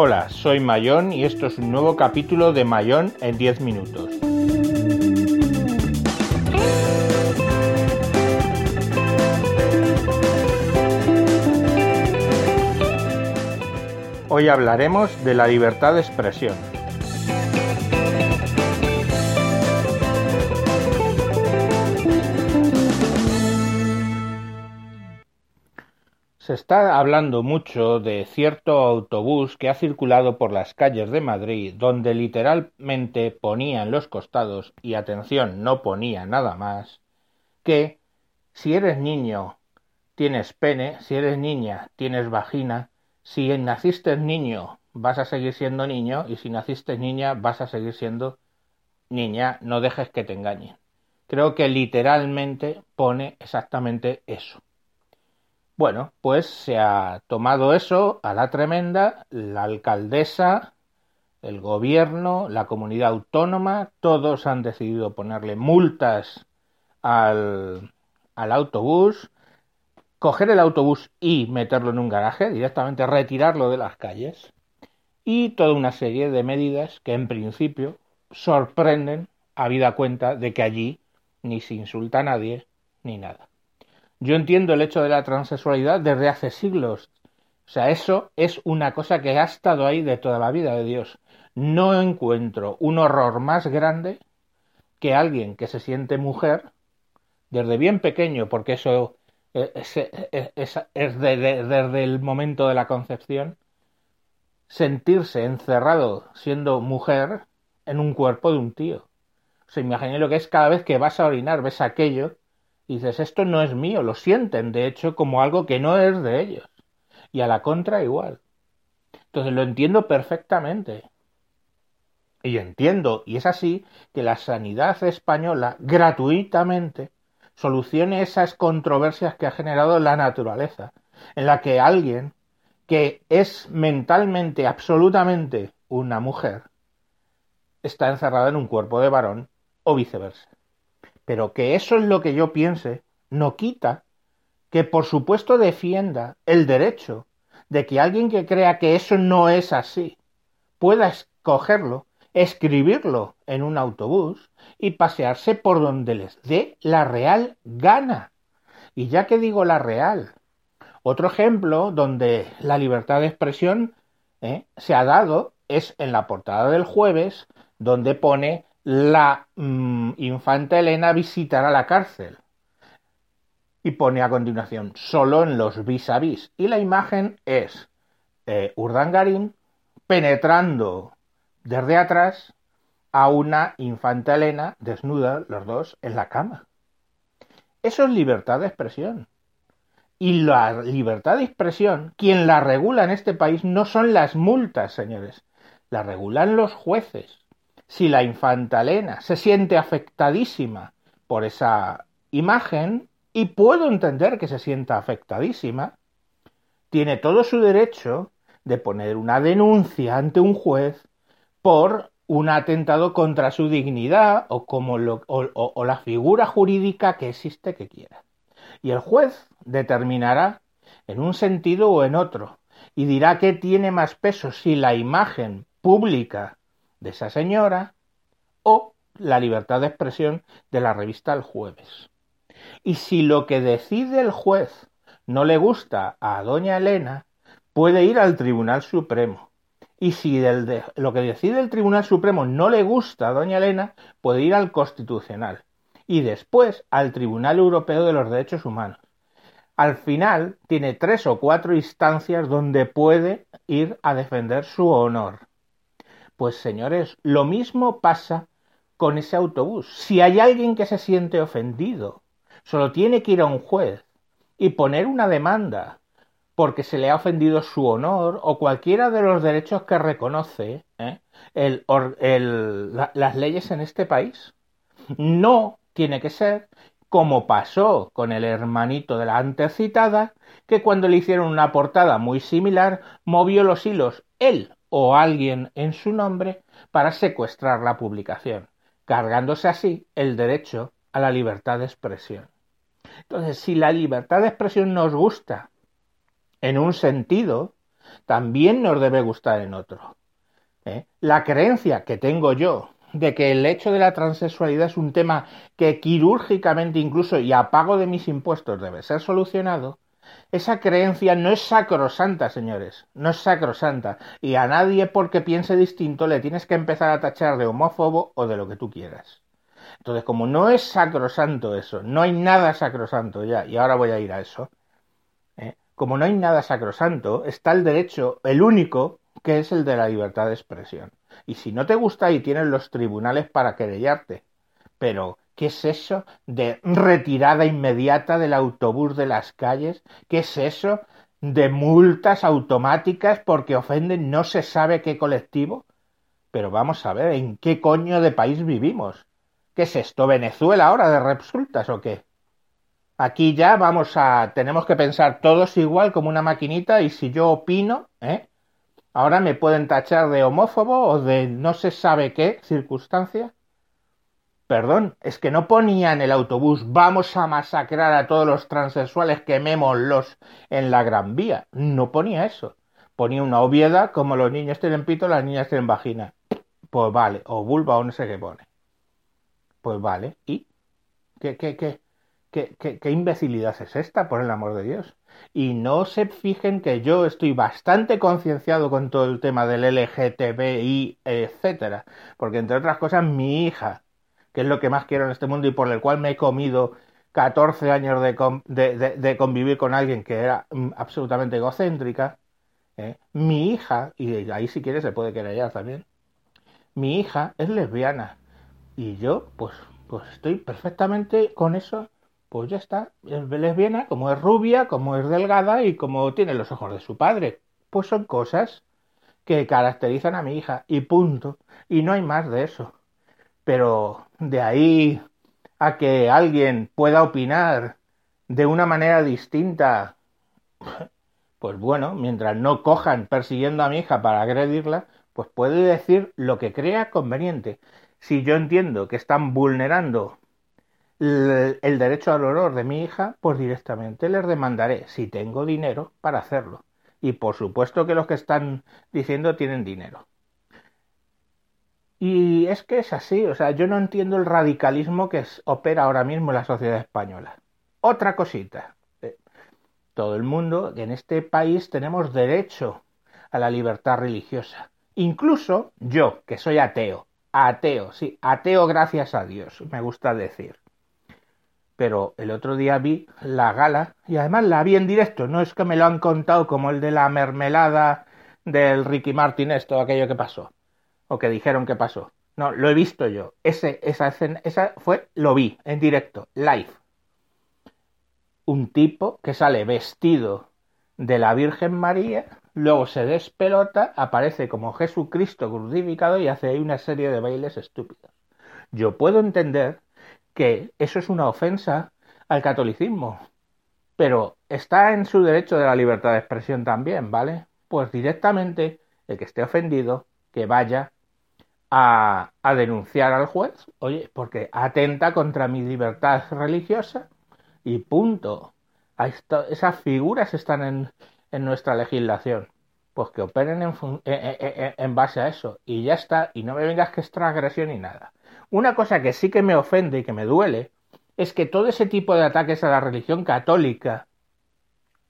Hola, soy Mayón y esto es un nuevo capítulo de Mayón en 10 minutos. Hoy hablaremos de la libertad de expresión. Está hablando mucho de cierto autobús que ha circulado por las calles de Madrid, donde literalmente ponía en los costados, y atención, no ponía nada más, que si eres niño tienes pene, si eres niña tienes vagina, si naciste niño vas a seguir siendo niño y si naciste niña vas a seguir siendo niña, no dejes que te engañen. Creo que literalmente pone exactamente eso. Bueno, pues se ha tomado eso a la tremenda, la alcaldesa, el gobierno, la comunidad autónoma, todos han decidido ponerle multas al, al autobús, coger el autobús y meterlo en un garaje, directamente retirarlo de las calles, y toda una serie de medidas que en principio sorprenden, habida cuenta de que allí ni se insulta a nadie ni nada. Yo entiendo el hecho de la transexualidad desde hace siglos. O sea, eso es una cosa que ha estado ahí de toda la vida de Dios. No encuentro un horror más grande que alguien que se siente mujer desde bien pequeño, porque eso es, desde el momento de la concepción, sentirse encerrado siendo mujer en un cuerpo de un tío. O sea, imagínate lo que es cada vez que vas a orinar, ves aquello y dices, esto no es mío, lo sienten, de hecho, como algo que no es de ellos. Y a la contra igual. Entonces lo entiendo perfectamente. Y entiendo, y es así, que la sanidad española gratuitamente solucione esas controversias que ha generado la naturaleza, en la que alguien que es mentalmente absolutamente una mujer está encerrada en un cuerpo de varón o viceversa. Pero que eso es lo que yo piense no quita que por supuesto defienda el derecho de que alguien que crea que eso no es así pueda escogerlo, escribirlo en un autobús y pasearse por donde les dé la real gana. Y ya que digo la real, otro ejemplo donde la libertad de expresión ¿eh? se ha dado es en la portada del jueves, donde pone la mm, infanta Elena visitará la cárcel. Y pone a continuación, solo en los vis a vis. Y la imagen es eh, Urdangarín penetrando desde atrás a una infanta Elena desnuda, los dos, en la cama. Eso es libertad de expresión. Y la libertad de expresión, quien la regula en este país no son las multas, señores, la regulan los jueces si la infanta Elena se siente afectadísima por esa imagen, y puedo entender que se sienta afectadísima, tiene todo su derecho de poner una denuncia ante un juez por un atentado contra su dignidad o, como lo, o la figura jurídica que existe que quiera. Y el juez determinará en un sentido o en otro y dirá que tiene más peso si la imagen pública de esa señora o la libertad de expresión de la revista El Jueves. Y si lo que decide el juez no le gusta a doña Elena, puede ir al Tribunal Supremo. Y si lo que decide el Tribunal Supremo no le gusta a doña Elena, puede ir al Constitucional. Y después al Tribunal Europeo de los Derechos Humanos. Al final tiene tres o cuatro instancias donde puede ir a defender su honor. Pues señores, lo mismo pasa con ese autobús. Si hay alguien que se siente ofendido, solo tiene que ir a un juez y poner una demanda porque se le ha ofendido su honor o cualquiera de los derechos que reconoce ¿eh? las leyes en este país. No tiene que ser como pasó con el hermanito de la antecitada, que cuando le hicieron una portada muy similar, movió los hilos él o alguien en su nombre para secuestrar la publicación, cargándose así el derecho a la libertad de expresión. Entonces, si la libertad de expresión nos gusta en un sentido, también nos debe gustar en otro. ¿eh? La creencia que tengo yo de que el hecho de la transexualidad es un tema que quirúrgicamente incluso y a pago de mis impuestos debe ser solucionado, esa creencia no es sacrosanta, señores, no es sacrosanta. Y a nadie porque piense distinto le tienes que empezar a tachar de homófobo o de lo que tú quieras. Entonces, como no es sacrosanto eso, no hay nada sacrosanto ya, y ahora voy a ir a eso, ¿eh? como no hay nada sacrosanto, está el derecho, el único, que es el de la libertad de expresión. Y si no te gusta, ahí tienes los tribunales para querellarte. Pero, ¿qué es eso de retirada inmediata del autobús de las calles? ¿Qué es eso de multas automáticas porque ofenden no se sabe qué colectivo? Pero vamos a ver, ¿en qué coño de país vivimos? ¿Qué es esto? ¿Venezuela ahora de resultas o qué? Aquí ya vamos a. tenemos que pensar todos igual como una maquinita y si yo opino, ¿eh? Ahora me pueden tachar de homófobo o de no se sabe qué circunstancia. Perdón, es que no ponía en el autobús vamos a masacrar a todos los transexuales, quemémoslos en la Gran Vía. No ponía eso. Ponía una obviedad como los niños tienen pito, las niñas tienen vagina. Pues vale, o vulva o no sé qué pone. Pues vale, ¿y qué, qué, qué, qué, qué, imbecilidad es esta, por el amor de Dios? Y no se fijen que yo estoy bastante concienciado con todo el tema del LGTBI, etcétera, porque entre otras cosas mi hija, que es lo que más quiero en este mundo y por el cual me he comido 14 años de, de, convivir con alguien que era mm, absolutamente egocéntrica, ¿eh? mi hija, y ahí si quiere se puede querer también, mi hija es lesbiana y yo, pues, pues estoy perfectamente con eso. Pues ya está. Es lesbiana, como es rubia, como es delgada y como tiene los ojos de su padre. Pues son cosas que caracterizan a mi hija y punto. Y no hay más de eso. Pero de ahí a que alguien pueda opinar de una manera distinta, pues bueno, mientras no cojan persiguiendo a mi hija para agredirla, pues puede decir lo que crea conveniente si yo entiendo que están vulnerando el, derecho al honor de mi hija, pues directamente les demandaré si tengo dinero para hacerlo. Y por supuesto que los que están diciendo tienen dinero. Y es que es así, o sea, yo no entiendo el radicalismo que opera ahora mismo en la sociedad española. Otra cosita. Eh, todo el mundo en este país tenemos derecho a la libertad religiosa. Incluso yo, que soy ateo, ateo, sí, ateo gracias a Dios, me gusta decir. Pero el otro día vi la gala y además la vi en directo, no es que me lo han contado como el de la mermelada del Ricky Martin, esto, aquello que pasó, o que dijeron que pasó. No, lo he visto yo. Ese, esa escena, esa fue, lo vi en directo, live. Un tipo que sale vestido de la Virgen María luego se despelota, aparece como Jesucristo crucificado y hace ahí una serie de bailes estúpidos. Yo puedo entender que eso es una ofensa al catolicismo, pero está en su derecho de la libertad de expresión también, ¿vale? Pues directamente el que esté ofendido, que vaya a, denunciar al juez, oye, porque atenta contra mi libertad religiosa y punto. esas figuras están en, nuestra legislación. Pues que operen en, en, base a eso. Y ya está. Y no me vengas que es transgresión ni nada. Una cosa que sí que me ofende y que me duele es que todo ese tipo de ataques a la religión católica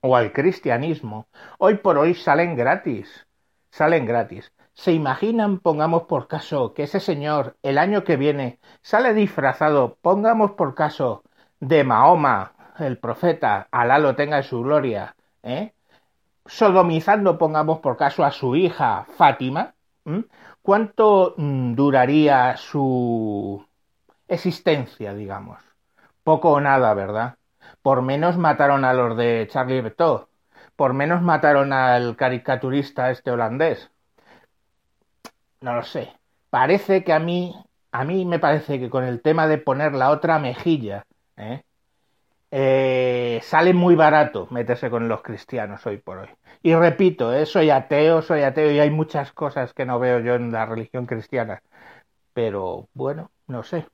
o al cristianismo hoy por hoy salen gratis. Salen gratis. ¿Se imaginan, pongamos por caso, que ese señor el año que viene sale disfrazado, pongamos por caso, de Mahoma, el profeta, Alá lo tenga en su gloria, ¿eh? sodomizando, pongamos por caso, a su hija Fátima, ¿cuánto mm, duraría su existencia, digamos? Poco o nada, ¿verdad? Por menos mataron a los de Charlie Hebdo, por menos mataron al caricaturista este holandés. No lo sé. Parece que a mí, a mí me parece que con el tema de poner la otra mejilla, ¿eh? Eh, sale muy barato meterse con los cristianos hoy por hoy. Y repito, eh, soy ateo, soy ateo y hay muchas cosas que no veo yo en la religión cristiana. Pero bueno, no sé.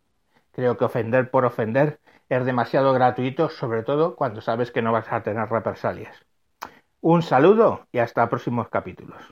Creo que ofender por ofender es demasiado gratuito, sobre todo cuando sabes que no vas a tener represalias. Un saludo y hasta próximos capítulos.